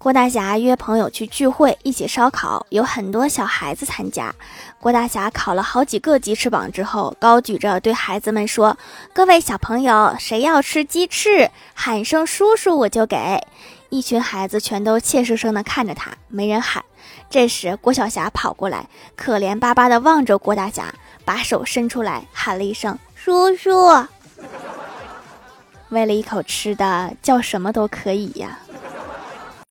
郭大侠约朋友去聚会一起烧烤有很多小孩子参加。郭大侠烤了好几个鸡翅膀之后高举着对孩子们说各位小朋友谁要吃鸡翅喊声叔叔我就给。一群孩子全都怯生生地看着他没人喊。这时郭晓霞跑过来可怜巴巴地望着郭大侠把手伸出来喊了一声叔叔为了一口吃的叫什么都可以呀。